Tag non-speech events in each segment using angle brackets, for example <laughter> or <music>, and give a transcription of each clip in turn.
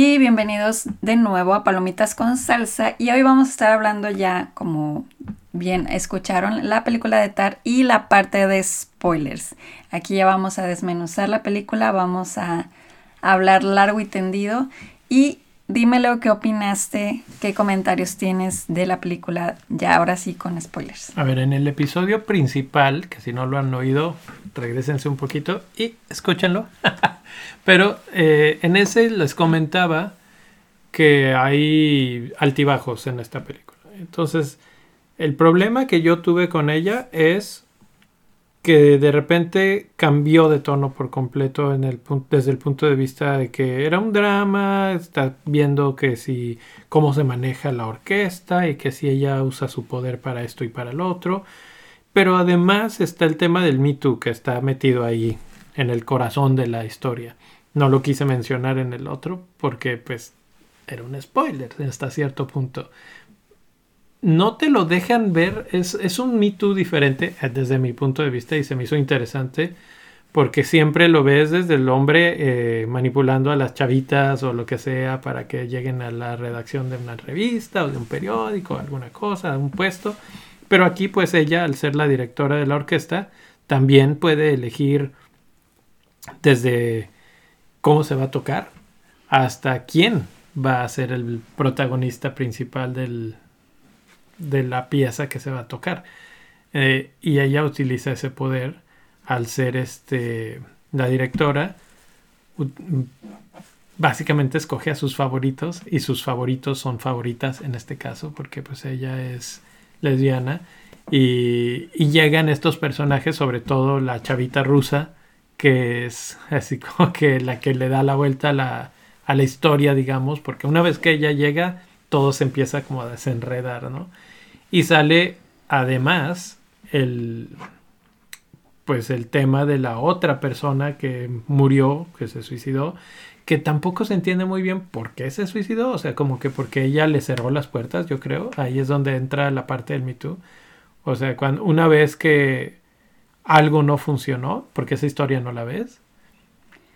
y bienvenidos de nuevo a Palomitas con Salsa y hoy vamos a estar hablando ya como bien escucharon la película de Tar y la parte de spoilers. Aquí ya vamos a desmenuzar la película, vamos a hablar largo y tendido y dímelo qué opinaste, qué comentarios tienes de la película ya ahora sí con spoilers. A ver, en el episodio principal, que si no lo han oído, regresense un poquito y escúchenlo. <laughs> Pero eh, en ese les comentaba que hay altibajos en esta película. Entonces, el problema que yo tuve con ella es que de repente cambió de tono por completo desde el punto de vista de que era un drama, está viendo que si cómo se maneja la orquesta y que si ella usa su poder para esto y para el otro. Pero además está el tema del Me Too que está metido ahí en el corazón de la historia. No lo quise mencionar en el otro porque pues era un spoiler hasta cierto punto. No te lo dejan ver, es, es un Me Too diferente eh, desde mi punto de vista y se me hizo interesante porque siempre lo ves desde el hombre eh, manipulando a las chavitas o lo que sea para que lleguen a la redacción de una revista o de un periódico, alguna cosa, un puesto. Pero aquí pues ella, al ser la directora de la orquesta, también puede elegir desde cómo se va a tocar hasta quién va a ser el protagonista principal del, de la pieza que se va a tocar. Eh, y ella utiliza ese poder al ser este, la directora. Básicamente escoge a sus favoritos y sus favoritos son favoritas en este caso porque pues ella es lesbiana y, y llegan estos personajes, sobre todo la chavita rusa, que es <laughs> así como que la que le da la vuelta a la, a la historia, digamos, porque una vez que ella llega, todo se empieza como a desenredar, ¿no? Y sale además el pues el tema de la otra persona que murió, que se suicidó, que tampoco se entiende muy bien por qué se suicidó, o sea, como que porque ella le cerró las puertas, yo creo, ahí es donde entra la parte del Me Too. O sea, cuando una vez que algo no funcionó, porque esa historia no la ves.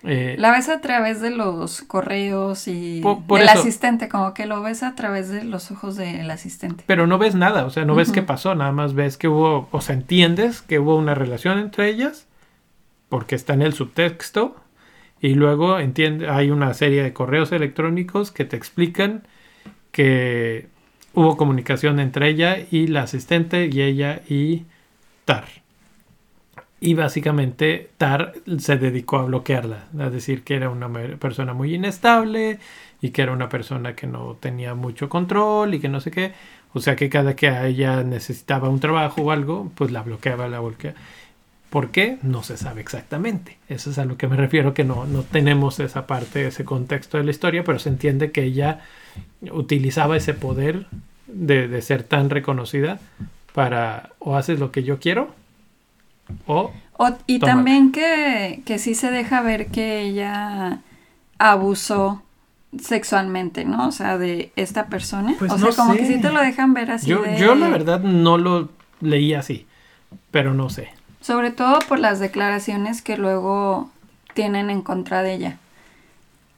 Eh, la ves a través de los correos y del asistente, como que lo ves a través de los ojos del asistente. Pero no ves nada, o sea, no ves qué pasó, nada más ves que hubo, o sea, entiendes que hubo una relación entre ellas, porque está en el subtexto, y luego entiende, hay una serie de correos electrónicos que te explican que hubo comunicación entre ella y la asistente y ella y Tar. Y básicamente Tar se dedicó a bloquearla, a decir que era una persona muy inestable y que era una persona que no tenía mucho control y que no sé qué. O sea que cada que ella necesitaba un trabajo o algo, pues la bloqueaba, la bloqueaba. ¿Por qué? No se sabe exactamente. Eso es a lo que me refiero, que no, no tenemos esa parte, ese contexto de la historia, pero se entiende que ella utilizaba ese poder de, de ser tan reconocida para o haces lo que yo quiero o, y también que, que sí se deja ver que ella abusó sexualmente, ¿no? O sea, de esta persona. Pues o sea, como que sí te lo dejan ver así. Yo, yo la verdad no lo leí así, pero no sé. Sobre todo por las declaraciones que luego tienen en contra de ella.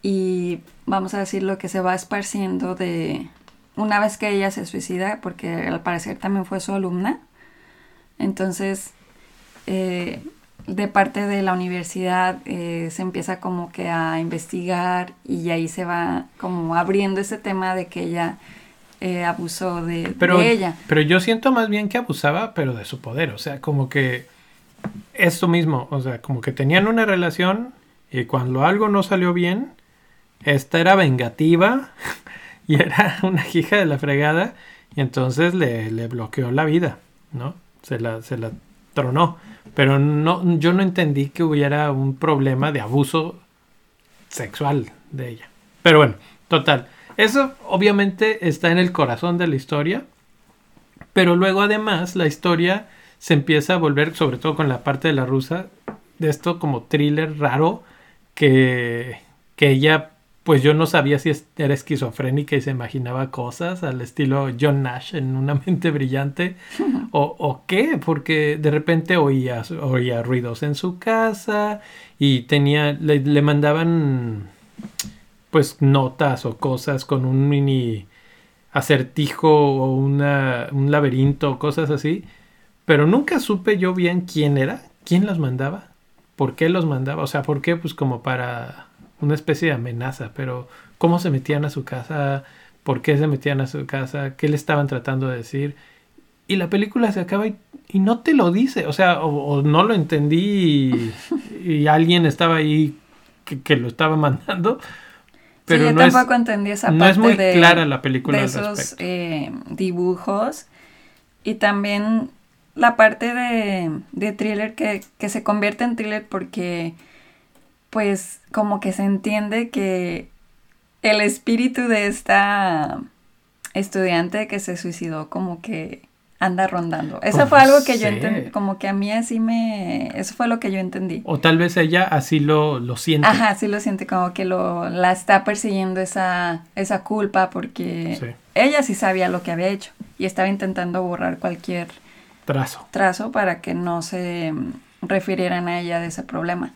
Y vamos a decir lo que se va esparciendo de una vez que ella se suicida, porque al parecer también fue su alumna. Entonces, eh, de parte de la universidad eh, se empieza como que a investigar y ahí se va como abriendo ese tema de que ella eh, abusó de, ella. Pero yo siento más bien que abusaba, pero de su poder, o sea, como que esto mismo, o sea, como que tenían una relación y cuando algo no salió bien, esta era vengativa <laughs> y era una hija de la fregada y entonces le, le bloqueó la vida, ¿no? Se la, se la tronó. Pero no, yo no entendí que hubiera un problema de abuso sexual de ella. Pero bueno, total. Eso obviamente está en el corazón de la historia. Pero luego además la historia se empieza a volver, sobre todo con la parte de la rusa, de esto como thriller raro que, que ella pues yo no sabía si era esquizofrénica y se imaginaba cosas al estilo John Nash en una <laughs> mente brillante o, qué, porque de repente oía, oía ruidos en su casa y tenía, le, mandaban pues notas o cosas con un mini acertijo o una, un laberinto, cosas así. Pero nunca supe yo bien quién era, quién los mandaba, por qué los mandaba, o sea, por qué, pues como para una especie de amenaza, pero cómo se metían a su casa, por qué se metían a su casa, qué le estaban tratando de decir. Y la película se acaba y, no te lo dice, o sea, o, no lo entendí y, alguien estaba ahí que, lo estaba mandando. Pero sí, yo tampoco entendí esa parte. No es muy clara la película. De esos eh, dibujos. Y también la parte de, de thriller que, que se convierte en thriller porque pues como que se entiende que el espíritu de esta estudiante que se suicidó como que anda rondando. Eso pues fue algo que yo entendí, como que a mí así me... Eso fue lo que yo entendí. O tal vez ella así lo, lo siente. Ajá, sí lo siente, como que lo, la está persiguiendo esa, esa culpa porque ella sí sabía lo que había hecho y estaba intentando borrar cualquier trazo. Trazo para que no se refirieran a ella de ese problema.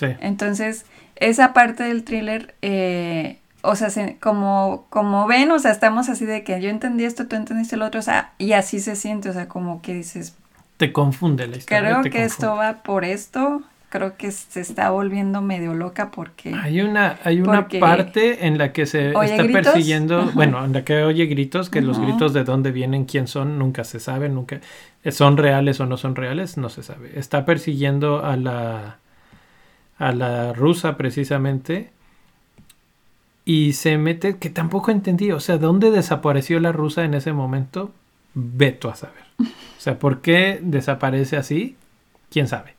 Sí. Entonces, esa parte del thriller, eh, o sea, como, como ven, o sea, estamos así de que yo entendí esto, tú entendiste lo otro, o sea, y así se siente, o sea, como que dices... Te confunde la historia. Creo que esto va por esto, creo que se está volviendo medio loca porque... Hay una, hay una parte en la que se está persiguiendo, bueno, en la que oye gritos, que los gritos de dónde vienen, quién son, nunca se sabe, nunca... ¿Son reales o no son reales? No se sabe. Está persiguiendo a la a la rusa precisamente y se mete que tampoco entendí, o sea, ¿dónde desapareció la rusa en ese momento? Veto a saber. O sea, ¿por qué desaparece así? ¿Quién sabe?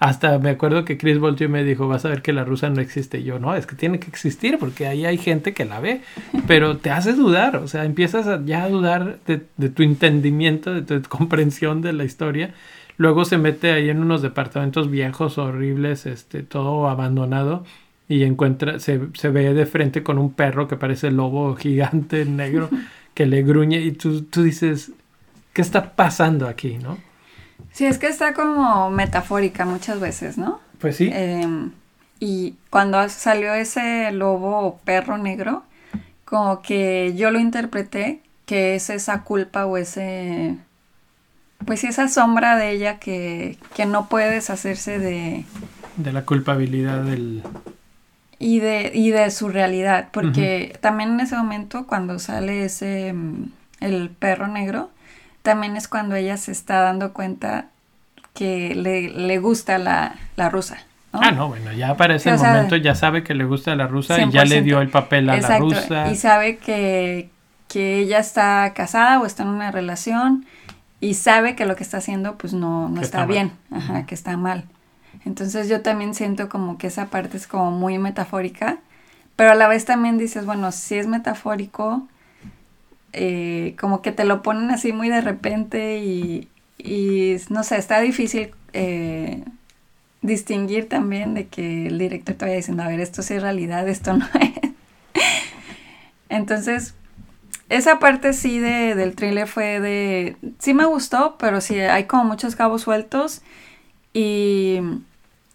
Hasta me acuerdo que Chris volteó y me dijo, vas a ver que la rusa no existe. Yo, no, es que tiene que existir porque ahí hay gente que la ve. Pero te hace dudar, o sea, empiezas ya a dudar de tu entendimiento, de tu <laughs> comprensión de la historia. Luego se mete ahí en unos departamentos viejos, horribles, este, todo abandonado. Y encuentra, se, se ve de frente con un perro que parece lobo <laughs> gigante negro que le gruñe. Y tú, tú dices, ¿qué está pasando aquí, no? Sí, es que está como metafórica muchas veces, ¿no? Pues sí. Em, y cuando salió ese lobo o perro negro, como que yo lo interpreté que es esa culpa o ese pues esa sombra de ella que, no puede deshacerse de... De la culpabilidad del... Y de, y de su realidad, porque también en ese momento cuando sale ese, mm, el perro negro, también es cuando ella se está dando cuenta que le, gusta la, rusa. Ah, no, bueno, ya para ese momento ya sabe que le gusta la rusa y ya le dio el papel a la rusa. Y sabe que, que ella está casada o está en una relación y sabe que lo que está haciendo pues no, no está, bien, Ajá, que está mal. Entonces yo también siento como que esa parte es como muy metafórica, pero a la vez también dices, bueno, si es metafórico, eh, como que te lo ponen así muy de repente y, y no sé, está difícil eh, distinguir también de que el director te vaya diciendo, a ver, esto sí es realidad, esto no es. <laughs> Entonces, esa parte sí de, del thriller fue de... Sí me gustó, pero sí hay como muchos cabos sueltos. Y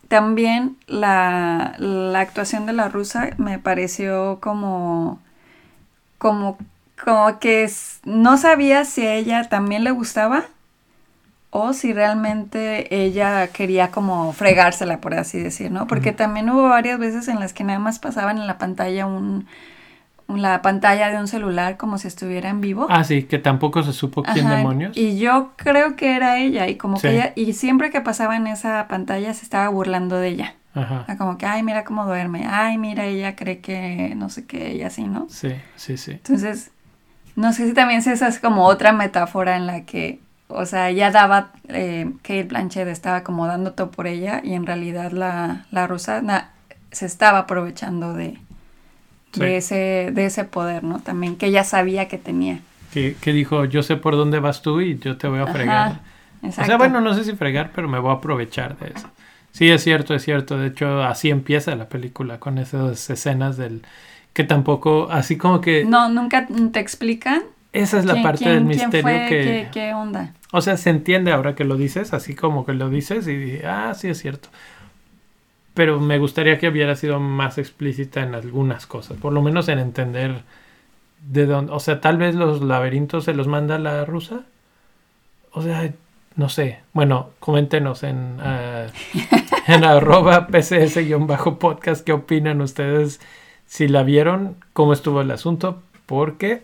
también la, actuación de la rusa me pareció como... Como, como que no sabía si a ella también le gustaba o si realmente ella quería como fregársela, por así decir, ¿no? Porque también hubo varias veces en las que nada más pasaban en la pantalla un, la pantalla de un celular como si estuviera en vivo. Ah, sí, que tampoco se supo quién demonios. Y yo creo que era ella y como que ella, y siempre que pasaba en esa pantalla se estaba burlando de ella. Ajá. Como que, ay, mira cómo duerme, ay, mira, ella cree que no sé qué, y así, ¿no? Sí, sí, sí. Entonces, no sé si también esa es como otra metáfora en la que, o sea, ella daba, eh, Kate Blanchett estaba como dando todo por ella y en realidad la, la rusa se estaba aprovechando de, de, ese, de ese poder, ¿no? También que ella sabía que tenía. Que, dijo, yo sé por dónde vas tú y yo te voy a fregar. o sea, bueno, no sé si fregar, pero me voy a aprovechar de eso. Sí, es cierto, es cierto. De hecho, así empieza la película, con esas escenas del... que tampoco, así como que... No, nunca te explican. Esa es la parte del misterio que... ¿Qué, onda? O sea, se entiende ahora que lo dices, así como que lo dices y ah, sí es cierto pero me gustaría que hubiera sido más explícita en algunas cosas, por lo menos en entender de dónde, o sea, tal vez los laberintos se los manda la rusa. O sea, no sé. Bueno, coméntenos en, uh, en <laughs> arroba pcs-podcast qué opinan ustedes si la vieron, cómo estuvo el asunto, porque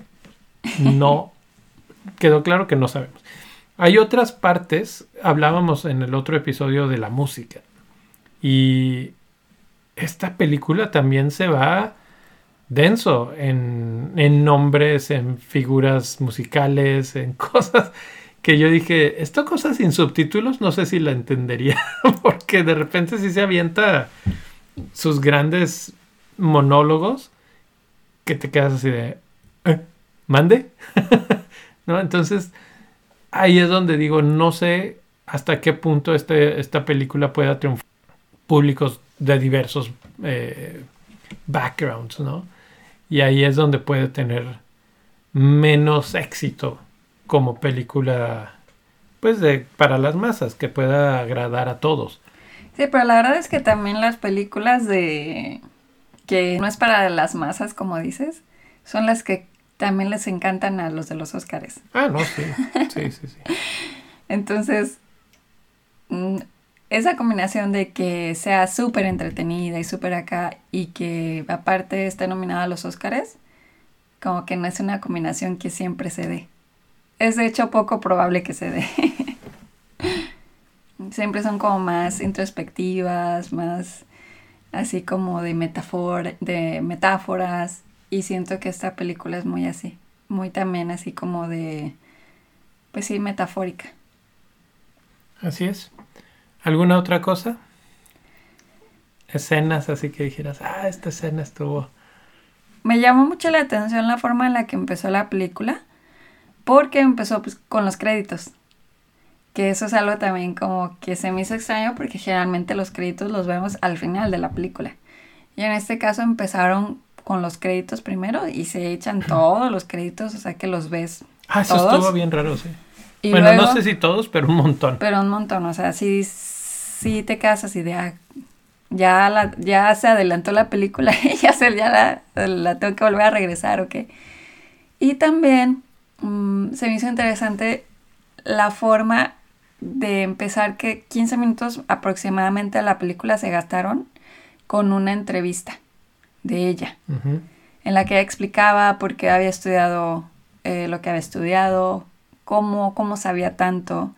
no <laughs> quedó claro que no sabemos. Hay otras partes, hablábamos en el otro episodio de la música. Y esta película también se va denso en, en nombres, en figuras musicales, en <laughs> cosas que yo dije, esto cosas sin subtítulos, no sé si la entendería, <laughs> porque de repente sí se avienta sus grandes monólogos que te quedas así de, ¿Eh? ¿mande? <laughs> ¿No? Entonces, ahí es donde digo, no sé hasta qué punto este, esta película pueda triunfar públicos de diversos eh, backgrounds, ¿no? Y ahí es donde puede tener menos éxito como película, pues de para las masas, que pueda agradar a todos. Sí, pero la verdad es que también las películas de que no es para las masas, como dices, son las que también les encantan a los de los Óscares. Ah, no, sí, sí, sí, sí. <laughs> Entonces, mm, esa combinación de que sea súper entretenida y súper acá y que aparte esté nominada a los Óscares, como que no es una combinación que siempre se dé es de hecho poco probable que se dé. <laughs> Siempre son como más introspectivas, más así como de, de metáforas. Y siento que esta película es muy así. Muy también así como de, pues sí, metafórica. Así es. ¿Alguna otra cosa? Escenas así que dijeras, ah, esta escena estuvo. Me llamó mucho la atención la forma en la que empezó la película porque empezó pues, con los créditos. Que eso es algo también como que se me hizo extraño porque generalmente los créditos los vemos al final de la película. Y en este caso empezaron con los créditos primero y se echan todos los créditos, o sea que los ves. Ah, eso estuvo bien raro, sí. bueno, no sé si todos, pero un montón. Pero un montón, o sea, sí, sí te quedas así de, ah, ya, la, ya se adelantó la película <laughs> y ya, se, ya la, la tengo que volver a regresar, ¿ok? Y también Mm, se me hizo interesante la forma de empezar que 15 minutos aproximadamente a la película se gastaron con una entrevista de ella, en la que ella explicaba por qué había estudiado eh, lo que había estudiado, cómo, cómo sabía tanto.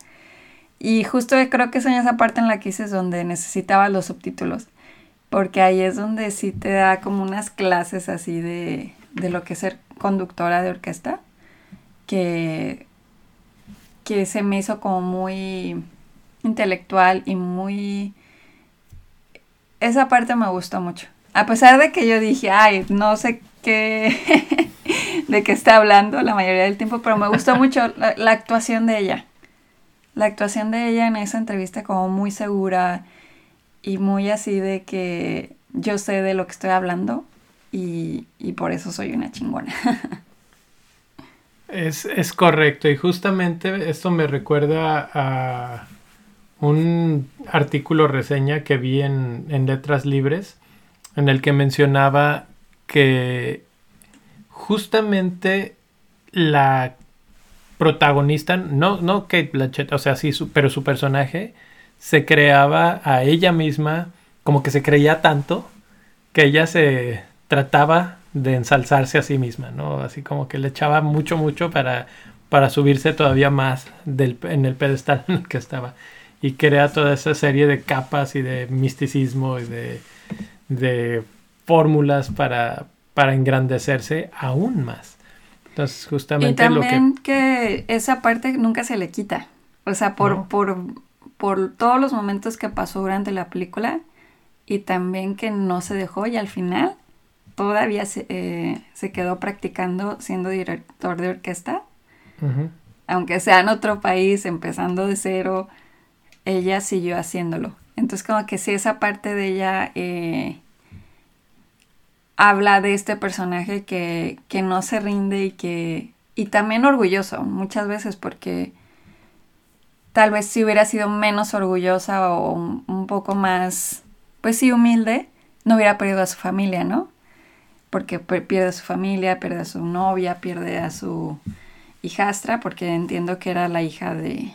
Y justo creo que es en esa parte en la que dices donde necesitaba los subtítulos, porque ahí es donde sí te da como unas clases así de, de lo que es ser conductora de orquesta que, que se me hizo como muy intelectual y muy... Esa parte me gustó mucho. A pesar de que yo dije, ay, no sé qué, <laughs> de qué está hablando la mayoría del tiempo, pero me gustó <laughs> mucho la, actuación de ella. La actuación de ella en esa entrevista como muy segura y muy así de que yo sé de lo que estoy hablando y, y por eso soy una chingona. <laughs> Es, correcto y justamente esto me recuerda a un artículo reseña que vi en, Letras Libres en el que mencionaba que justamente la protagonista, no, no Kate Blanchett, o sea, sí, pero su personaje se creaba a ella misma, como que se creía tanto, que ella se trataba de ensalzarse a sí misma, ¿no? Así como que le echaba mucho, mucho para, para subirse todavía más en el pedestal <laughs> en el que estaba. Y crea toda esa serie de capas y de misticismo y de, de fórmulas para, para engrandecerse aún más. Entonces, justamente y también que... esa parte nunca se le quita. O sea, por, por, por todos los momentos que pasó durante la película y también que no se dejó y al final todavía eh, se, quedó practicando siendo director de orquesta. Aunque sea en otro país, empezando de cero, ella siguió haciéndolo. Entonces como que sí, esa parte de ella eh, habla de este personaje que, no se rinde y que... Y también orgulloso, muchas veces, porque tal vez si hubiera sido menos orgullosa o un poco más pues sí, humilde, no hubiera perdido a su familia, ¿no? Porque pierde a su familia, pierde a su novia, pierde a su hijastra, porque entiendo que era la hija de,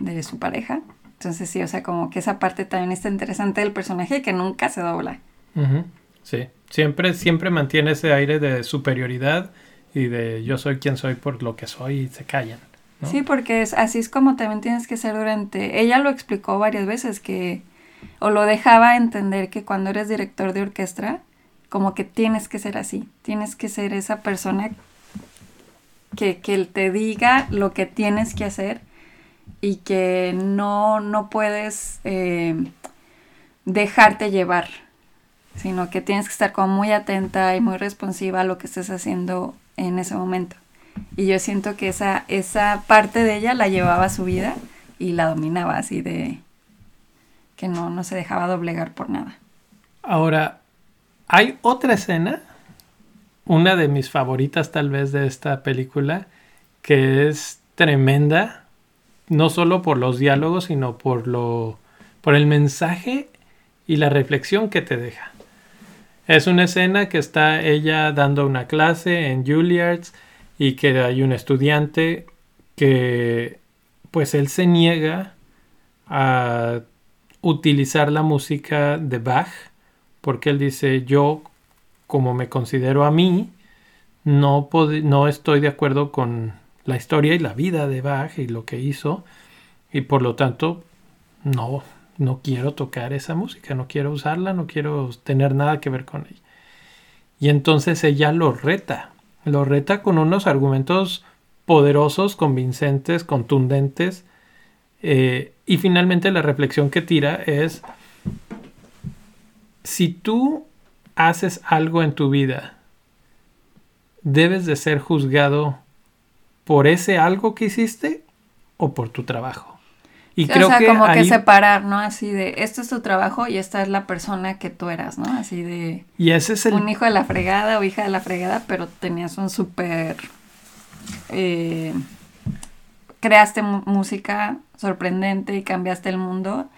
de su pareja. Entonces sí, o sea, como que esa parte también está interesante del personaje que nunca se dobla. Sí, siempre, siempre mantiene ese aire de superioridad y de yo soy quien soy por lo que soy y se callan. Sí, porque es, así es como también tienes que ser durante... Ella lo explicó varias veces que... O lo dejaba entender que cuando eres director de orquesta, como que tienes que ser así. Tienes que ser esa persona que, que te diga lo que tienes que hacer y que no, no puedes eh, dejarte llevar, sino que tienes que estar como muy atenta y muy responsiva a lo que estés haciendo en ese momento. Y yo siento que esa, esa parte de ella la llevaba a su vida y la dominaba así de que no, no se dejaba doblegar por nada. Ahora, hay otra escena, una de mis favoritas tal vez de esta película, que es tremenda, no solo por los diálogos, sino por lo por el mensaje y la reflexión que te deja. Es una escena que está ella dando una clase en Juilliard's y que hay un estudiante que pues él se niega a utilizar la música de Bach porque él dice yo como me considero a mí no, no estoy de acuerdo con la historia y la vida de Bach y lo que hizo y por lo tanto no no quiero tocar esa música, no quiero usarla, no quiero tener nada que ver con ella. Y entonces ella lo reta, lo reta con unos argumentos poderosos, convincentes, contundentes. Eh, y finalmente la reflexión que tira es, si tú haces algo en tu vida, debes de ser juzgado por ese algo que hiciste o por tu trabajo. Y creo o sea, como que separar, ¿no? Así de, esto es tu trabajo y esta es la persona que tú eras, ¿no? Así de... Y ese es el... Un hijo de la fregada o hija de la fregada, pero tenías un súper... Eh, creaste música sorprendente y cambiaste el mundo.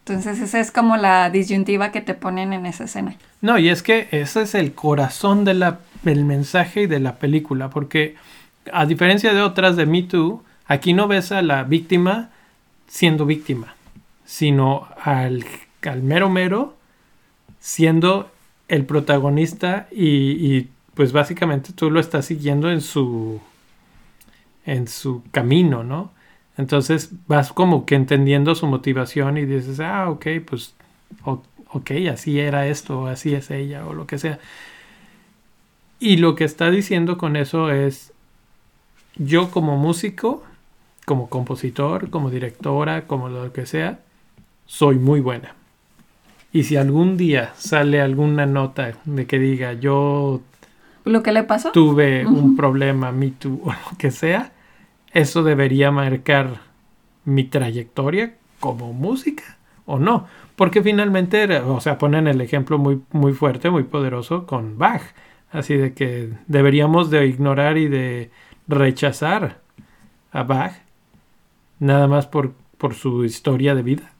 Entonces esa es como la disyuntiva que te ponen en esa escena. No, y es que ese es el corazón de la, del mensaje y de la película, porque a diferencia de otras de Me Too, aquí no ves a la víctima siendo víctima, sino al, al mero mero siendo el protagonista y, pues básicamente tú lo estás siguiendo en su en su camino, ¿no? Entonces vas como que entendiendo su motivación y dices, ah, ok, pues, ok, así era esto, así es ella, o lo que sea. Y lo que está diciendo con eso es, yo como músico como compositor, como directora, como lo que sea, soy muy buena. Y si algún día sale alguna nota de que diga yo lo que le pasó tuve un problema, me too, <laughs> o lo que sea, eso debería marcar mi trayectoria como música o no. Porque finalmente, o sea, ponen el ejemplo muy, muy fuerte, muy poderoso con Bach. Así de que deberíamos de ignorar y de rechazar a Bach nada más por, por su historia de vida.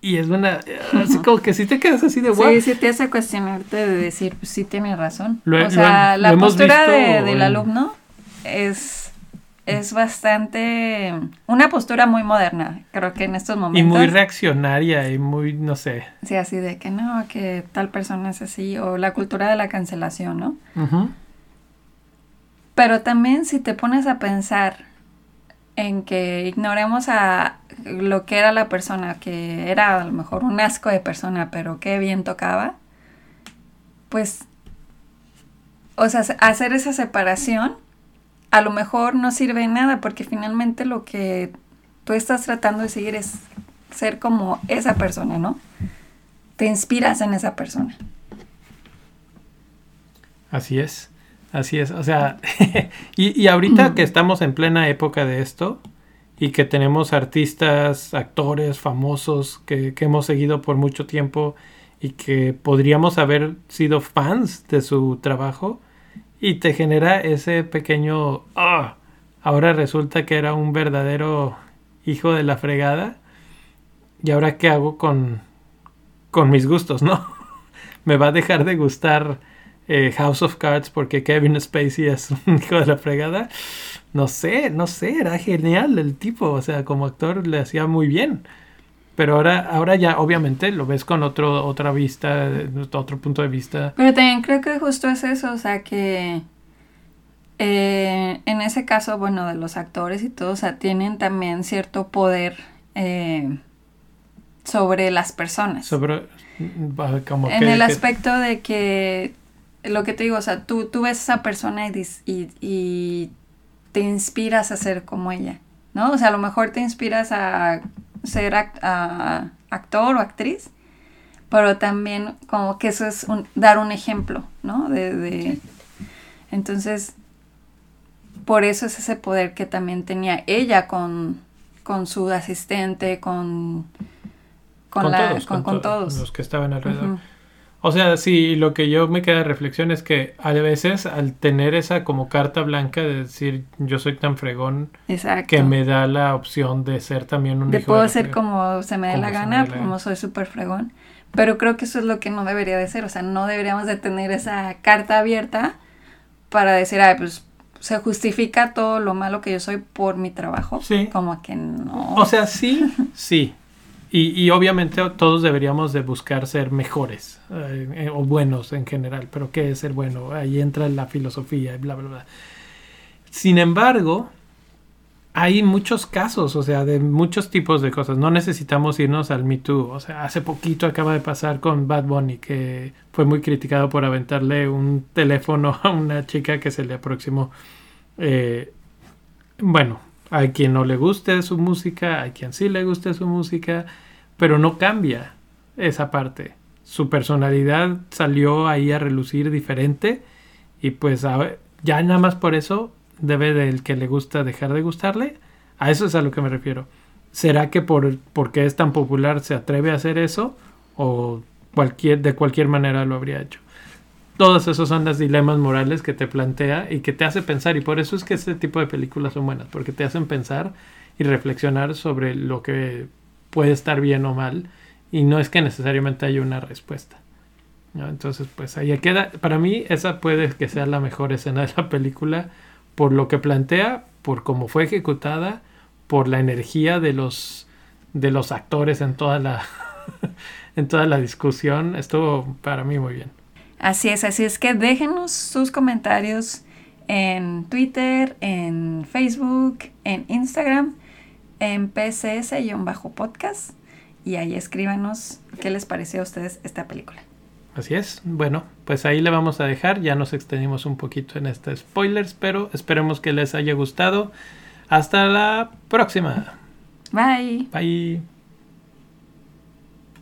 Y es una, así como que si te quedas así de guau. Sí, sí te hace cuestionarte de decir, pues sí tiene razón. o sea, la postura del alumno es, es bastante, una postura muy moderna, creo que en estos momentos. Y muy reaccionaria y muy, no sé. Sí, así de que no, que tal persona es así, o la cultura de la cancelación, ¿no? Pero también si te pones a pensar en que ignoremos a lo que era la persona, que era a lo mejor un asco de persona, pero qué bien tocaba, pues, o sea, hacer esa separación a lo mejor no sirve de nada, porque finalmente lo que tú estás tratando de seguir es ser como esa persona, ¿no? Te inspiras en esa persona. Así es. Así es, o sea, <laughs> y, ahorita que estamos en plena época de esto y que tenemos artistas, actores famosos que, hemos seguido por mucho tiempo y que podríamos haber sido fans de su trabajo y te genera ese pequeño, ah, ahora resulta que era un verdadero hijo de la fregada y ahora qué hago con, con mis gustos, ¿no? <laughs> Me va a dejar de gustar eh, House of Cards porque Kevin Spacey es <laughs> un hijo de la fregada. No sé, no sé, era genial el tipo, o sea, como actor le hacía muy bien. Pero ahora, ahora ya obviamente lo ves con otro, otra vista, otro punto de vista. Pero también creo que justo es eso, o sea que eh, en ese caso, bueno, de los actores y todo, o sea, tienen también cierto poder eh, sobre las personas. Sobre, como en el aspecto de que, lo que te digo, o sea, tú, tú ves a esa persona y, y, y te inspiras a ser como ella, ¿no? O sea, a lo mejor te inspiras a ser actor o actriz, pero también como que eso es dar un ejemplo, ¿no? De, Entonces, por eso es ese poder que también tenía ella con, con su asistente, con, con, todos, los que estaban alrededor. O sea, sí, lo que yo me queda de reflexión es que a veces al tener esa como carta blanca de decir yo soy tan fregón que me da la opción de ser también un de puedo ser como se me dé la gana, como soy súper fregón. Pero creo que eso es lo que no debería de ser, o sea, no deberíamos de tener esa carta abierta para decir, ay, pues se justifica todo lo malo que yo soy por mi trabajo. Sí. Como que no. O sea, sí, sí. Y, obviamente todos deberíamos de buscar ser mejores eh, eh, o buenos en general, pero ¿qué es ser bueno? Ahí entra la filosofía y bla, bla, bla. Sin embargo, hay muchos casos, o sea, de muchos tipos de cosas. No necesitamos irnos al Me Too. O sea, hace poquito acaba de pasar con Bad Bunny, que fue muy criticado por aventarle un teléfono a una chica que se le aproximó. Eh, bueno, hay quien no le guste su música, hay quien sí le guste su música, pero no cambia esa parte. Su personalidad salió ahí a relucir diferente y pues ya nada más por eso debe del que le gusta dejar de gustarle. A eso es a lo que me refiero. ¿Será que por porque es tan popular se atreve a hacer eso o cualquier de cualquier manera lo habría hecho? Todos esos son los dilemas morales que te plantea y que te hace pensar. Y por eso es que este tipo de películas son buenas, porque te hacen pensar y reflexionar sobre lo que puede estar bien o mal. Y no es que necesariamente haya una respuesta. Entonces, pues ahí queda. Para mí, esa puede que sea la mejor escena de la película por lo que plantea, por cómo fue ejecutada, por la energía de los, de los actores en toda la, <laughs> en toda la discusión. Estuvo para mí muy bien. Así es, así es que déjenos sus comentarios en Twitter, en Facebook, en Instagram, en PCS-podcast y ahí escríbanos qué les pareció a ustedes esta película. Así es. Bueno, pues ahí le vamos a dejar. Ya nos extendimos un poquito en este spoilers, pero esperemos que les haya gustado. Hasta la próxima. Bye. Bye.